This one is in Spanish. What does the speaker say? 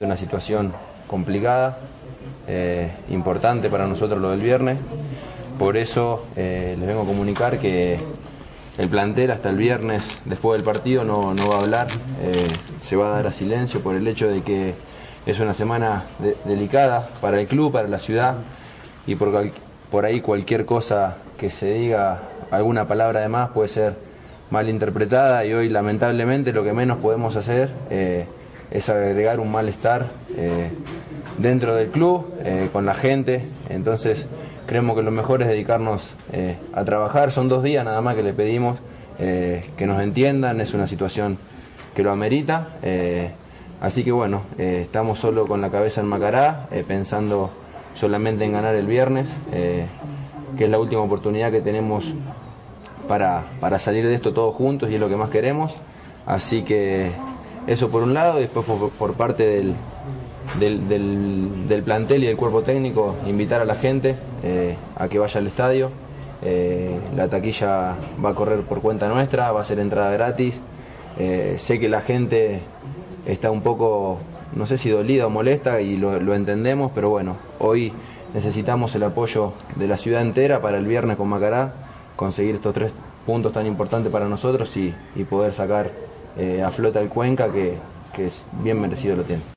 Una situación complicada, eh, importante para nosotros lo del viernes. Por eso eh, les vengo a comunicar que el plantel hasta el viernes, después del partido, no, no va a hablar. eh, se va a dar a silencio por el hecho de que es una semana de- delicada para el club, para la ciudad y por, por ahí cualquier cosa que se diga, alguna palabra de más puede ser mal interpretada y hoy lamentablemente lo que menos podemos hacer es agregar un malestar eh, dentro del club, eh, con la gente. Entonces creemos que lo mejor es dedicarnos eh, a trabajar. Son dos días nada más que le pedimos que nos entiendan. Es una situación que lo amerita. así que bueno, estamos solo con la cabeza en Macará, pensando solamente en ganar el viernes, que es la última oportunidad que tenemos para, para salir de esto todos juntos y es lo que más queremos. Así que eso por un lado, y después por, parte del, del, del- del plantel y del cuerpo técnico, invitar a la gente eh, a que vaya al estadio. Eh, la taquilla va a correr por cuenta nuestra, va a ser entrada gratis. Eh, sé que la gente está un poco, no sé si dolida o molesta y lo, lo entendemos, pero bueno, hoy necesitamos el apoyo de la ciudad entera para el viernes con Macará, conseguir estos tres puntos tan importantes para nosotros y, y poder sacar eh, a flota el Cuenca que, que es bien merecido lo tiene.